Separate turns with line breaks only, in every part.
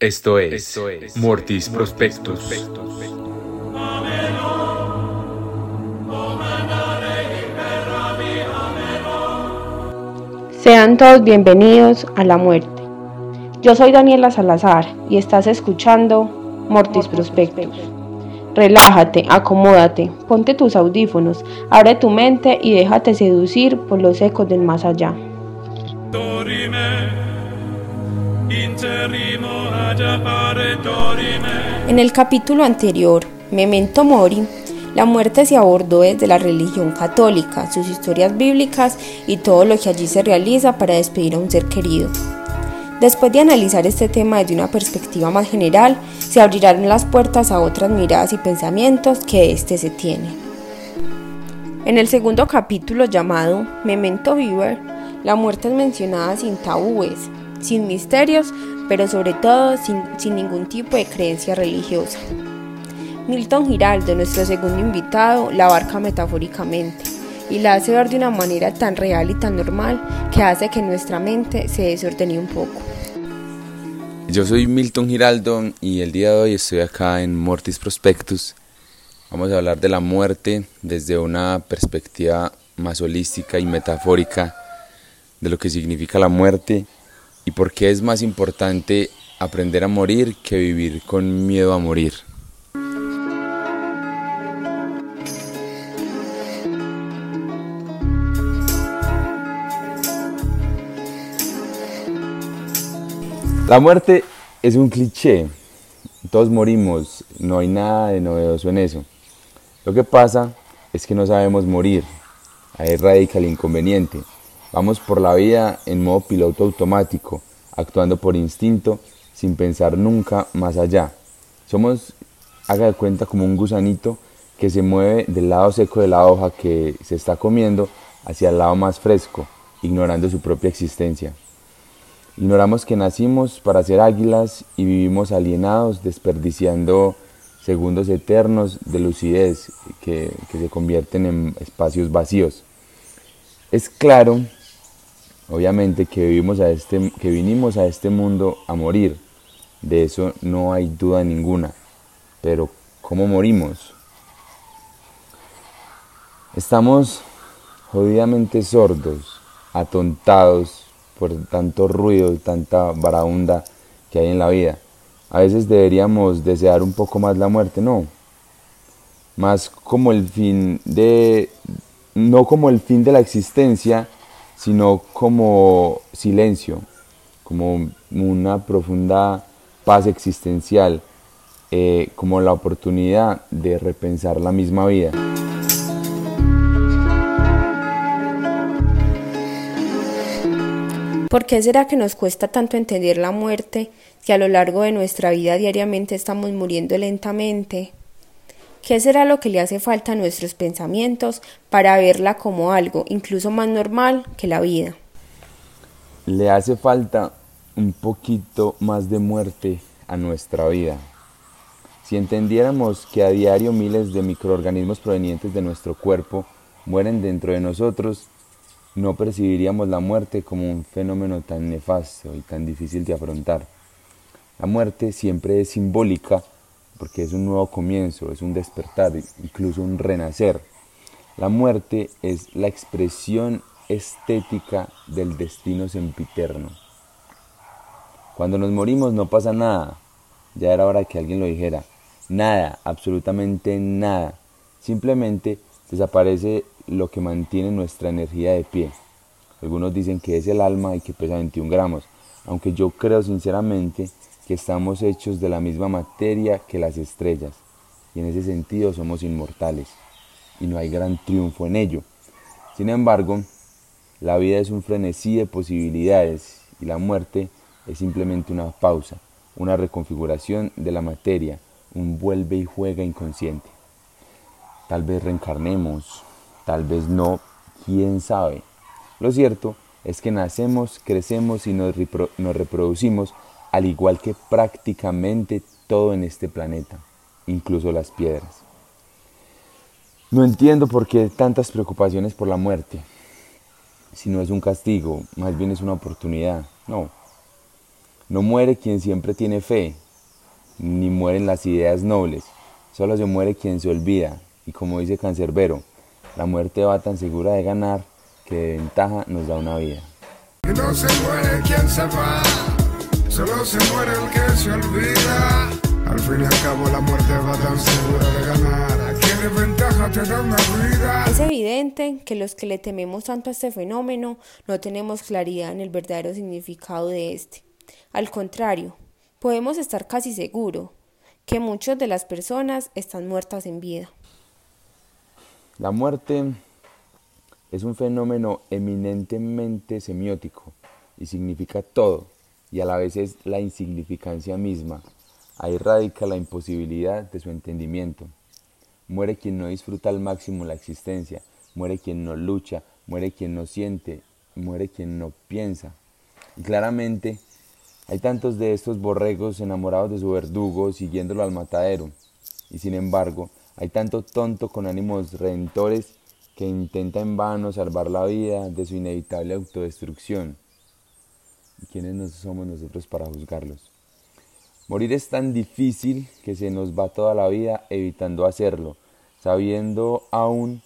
Esto es, Mortis Prospectus.
Sean todos bienvenidos a la muerte. Yo soy Daniela Salazar y estás escuchando Mortis Prospectus. Relájate, acomódate, ponte tus audífonos, abre tu mente y déjate seducir por los ecos del más allá. En el capítulo anterior, Memento Mori, la muerte se abordó desde la religión católica, sus historias bíblicas y todo lo que allí se realiza para despedir a un ser querido. Después de analizar este tema desde una perspectiva más general, se abrirán las puertas a otras miradas y pensamientos que éste se tiene. En el segundo capítulo llamado Memento Viver, la muerte es mencionada sin tabúes, sin misterios, pero sobre todo sin, sin ningún tipo de creencia religiosa. Milton Giraldo, nuestro segundo invitado, la abarca metafóricamente y la hace ver de una manera tan real y tan normal que hace que nuestra mente se desordene un poco.
Yo soy Milton Giraldo y el día de hoy estoy acá en Mortis Prospectus. Vamos a hablar de la muerte desde una perspectiva más holística y metafórica de lo que significa la muerte y por qué es más importante aprender a morir que vivir con miedo a morir. La muerte es un cliché, todos morimos, no hay nada de novedoso en eso. Lo que pasa es que no sabemos morir, ahí radica el inconveniente. Vamos por la vida en modo piloto automático, actuando por instinto, sin pensar nunca más allá. Somos, haga de cuenta, como un gusanito que se mueve del lado seco de la hoja que se está comiendo hacia el lado más fresco, ignorando su propia existencia. Ignoramos que nacimos para ser águilas y vivimos alienados, desperdiciando segundos eternos de lucidez que, que se convierten en espacios vacíos. Es claro Obviamente que, vivimos a este, que vinimos a este mundo a morir, de eso no hay duda ninguna. Pero ¿cómo morimos? Estamos jodidamente sordos, atontados por tanto ruido y tanta varaunda que hay en la vida. A veces deberíamos desear un poco más la muerte, no. Más como el fin de no como el fin de la existencia, sino como silencio, como una profunda paz existencial, eh, como la oportunidad de repensar la misma vida.
¿Por qué será que nos cuesta tanto entender la muerte que a lo largo de nuestra vida diariamente estamos muriendo lentamente? ¿Qué será lo que le hace falta a nuestros pensamientos para verla como algo incluso más normal que la vida?
Le hace falta un poquito más de muerte a nuestra vida. Si entendiéramos que a diario miles de microorganismos provenientes de nuestro cuerpo mueren dentro de nosotros, no percibiríamos la muerte como un fenómeno tan nefasto y tan difícil de afrontar. La muerte siempre es simbólica porque es un nuevo comienzo, es un despertar, incluso un renacer. La muerte es la expresión estética del destino sempiterno. Cuando nos morimos no pasa nada, ya era hora que alguien lo dijera, nada, absolutamente nada, simplemente desaparece lo que mantiene nuestra energía de pie. Algunos dicen que es el alma y que pesa 21 gramos, aunque yo creo sinceramente que estamos hechos de la misma materia que las estrellas, y en ese sentido somos inmortales, y no hay gran triunfo en ello. Sin embargo, la vida es un frenesí de posibilidades, y la muerte es simplemente una pausa, una reconfiguración de la materia, un vuelve y juega inconsciente. Tal vez reencarnemos, tal vez no, quién sabe. Lo cierto es que nacemos, crecemos y nos, reproducimos al igual que prácticamente todo en este planeta, incluso las piedras. No entiendo por qué tantas preocupaciones por la muerte. Si no es un castigo, más bien es una oportunidad. No. No muere quien siempre tiene fe, ni mueren las ideas nobles, solo se muere quien se olvida, y como dice Cancerbero, la muerte va tan segura de ganar que de ventaja nos da una vida.
no se muere quien se va, solo se muere el que se olvida. Al fin y al cabo la muerte va tan segura de ganar, te da una vida.
Es evidente que los que le tememos tanto a este fenómeno no tenemos claridad en el verdadero significado de este. Al contrario, podemos estar casi seguros que muchas de las personas están muertas en vida.
La muerte es un fenómeno eminentemente semiótico y significa todo y a la vez es la insignificancia misma. Ahí radica la imposibilidad de su entendimiento. Muere quien no disfruta al máximo la existencia, muere quien no lucha, muere quien no siente, muere quien no piensa. Y claramente hay tantos de estos borregos enamorados de su verdugo siguiéndolo al matadero. Y sin embargo, hay tanto tonto con ánimos redentores que intenta en vano salvar la vida de su inevitable autodestrucción. ¿Y quiénes somos nosotros para juzgarlos? Morir es tan difícil que se nos va toda la vida evitando hacerlo, sabiendo aún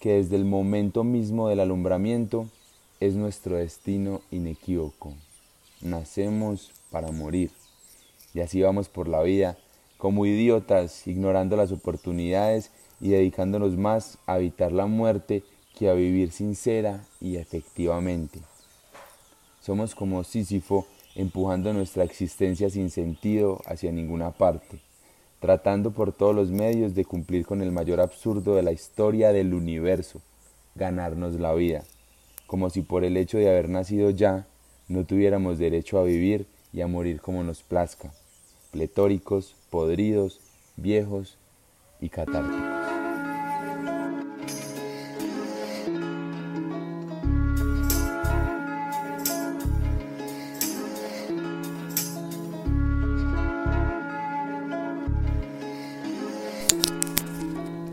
que desde el momento mismo del alumbramiento es nuestro destino inequívoco. Nacemos para morir. Y así vamos por la vida como idiotas, ignorando las oportunidades y dedicándonos más a evitar la muerte que a vivir sincera y efectivamente. Somos como Sísifo empujando nuestra existencia sin sentido hacia ninguna parte, tratando por todos los medios de cumplir con el mayor absurdo de la historia del universo, ganarnos la vida, como si por el hecho de haber nacido ya no tuviéramos derecho a vivir y a morir como nos plazca pletóricos, podridos, viejos y catárticos.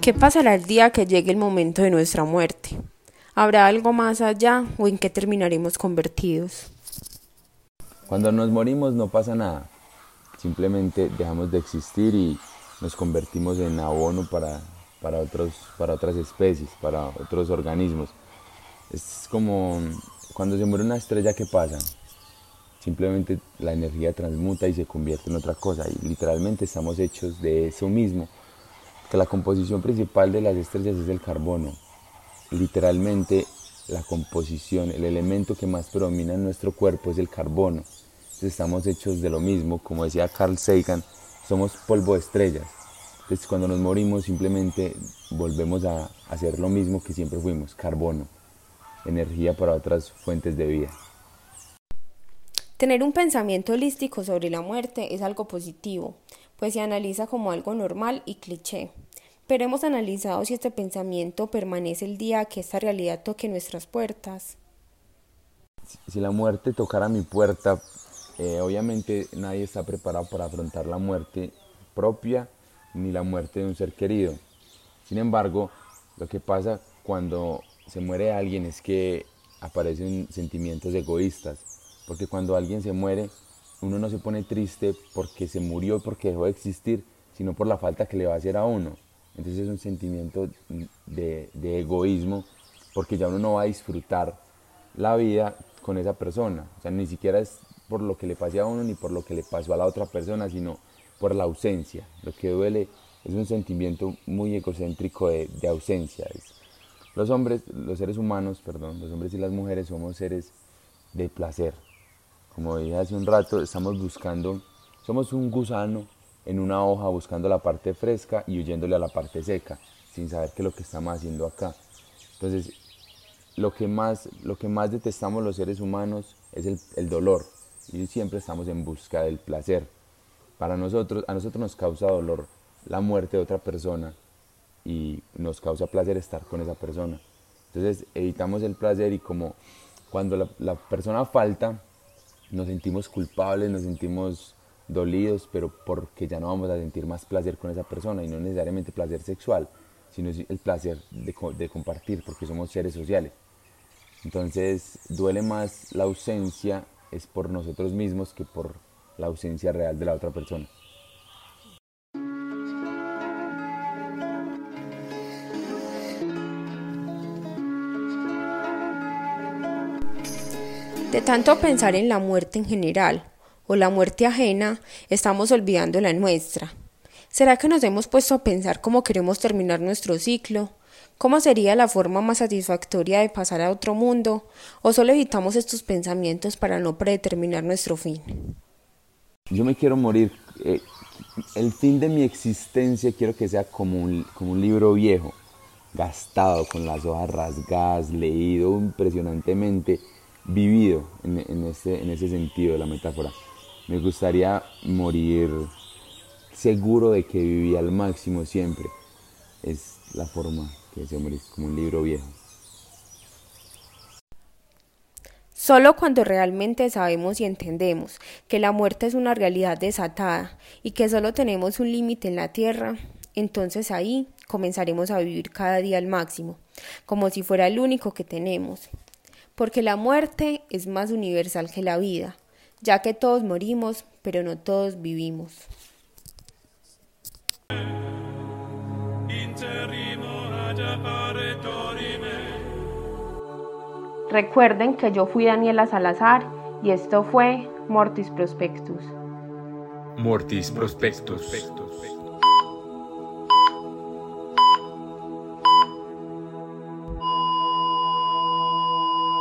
¿Qué pasará el día que llegue el momento de nuestra muerte? ¿Habrá algo más allá o en qué terminaremos convertidos?
Cuando nos morimos no pasa nada simplemente dejamos de existir y nos convertimos en abono para, para, otros, para otras especies, para otros organismos. Es como cuando se muere una estrella, ¿qué pasa? Simplemente la energía transmuta y se convierte en otra cosa. Y literalmente estamos hechos de eso mismo. Que la composición principal de las estrellas es el carbono. Literalmente la composición, el elemento que más predomina en nuestro cuerpo es el carbono estamos hechos de lo mismo, como decía Carl Sagan, somos polvo de estrellas. Entonces cuando nos morimos simplemente volvemos a hacer lo mismo que siempre fuimos, carbono, energía para otras fuentes de vida.
Tener un pensamiento holístico sobre la muerte es algo positivo, pues se analiza como algo normal y cliché. Pero hemos analizado si este pensamiento permanece el día que esta realidad toque nuestras puertas.
Si la muerte tocara mi puerta, eh, obviamente nadie está preparado para afrontar la muerte propia ni la muerte de un ser querido. Sin embargo, lo que pasa cuando se muere alguien es que aparecen sentimientos egoístas, porque cuando alguien se muere, uno no se pone triste porque se murió, porque dejó de existir, sino por la falta que le va a hacer a uno. Entonces es un sentimiento de, de egoísmo, porque ya uno no va a disfrutar la vida con esa persona. O sea, ni siquiera es por lo que le pase a uno ni por lo que le pasó a la otra persona, sino por la ausencia. Lo que duele es un sentimiento muy egocéntrico de, ausencia. los hombres, los seres humanos, perdón, los hombres y las mujeres somos seres de placer. Como dije hace un rato, estamos buscando, somos un gusano en una hoja buscando la parte fresca y huyéndole a la parte seca, sin saber qué es lo que estamos haciendo acá. Entonces, lo que más, lo que más detestamos los seres humanos es el, el dolor, y siempre estamos en busca del placer. Para nosotros, a nosotros nos causa dolor la muerte de otra persona y nos causa placer estar con esa persona. Entonces evitamos el placer y como cuando la, la persona falta, nos sentimos culpables, nos sentimos dolidos, pero porque ya no vamos a sentir más placer con esa persona y no necesariamente placer sexual, sino el placer de, compartir, porque somos seres sociales. Entonces duele más la ausencia es por nosotros mismos que por la ausencia real de la otra persona.
De tanto pensar en la muerte en general o la muerte ajena, estamos olvidando la nuestra. ¿Será que nos hemos puesto a pensar cómo queremos terminar nuestro ciclo? ¿Cómo sería la forma más satisfactoria de pasar a otro mundo? ¿O solo evitamos estos pensamientos para no predeterminar nuestro fin?
Yo me quiero morir. Eh, el fin de mi existencia quiero que sea como un, como un libro viejo, gastado, con las hojas rasgadas, leído impresionantemente vivido en, ese, en ese sentido de la metáfora. Me gustaría morir seguro de que viví al máximo siempre. Es la forma que se como un libro viejo.
Solo cuando realmente sabemos y entendemos que la muerte es una realidad desatada y que solo tenemos un límite en la tierra, entonces ahí comenzaremos a vivir cada día al máximo, como si fuera el único que tenemos, porque la muerte es más universal que la vida, ya que todos morimos, pero no todos vivimos. Recuerden que yo fui Daniela Salazar y esto fue Mortis Prospectus.
Mortis Prospectus.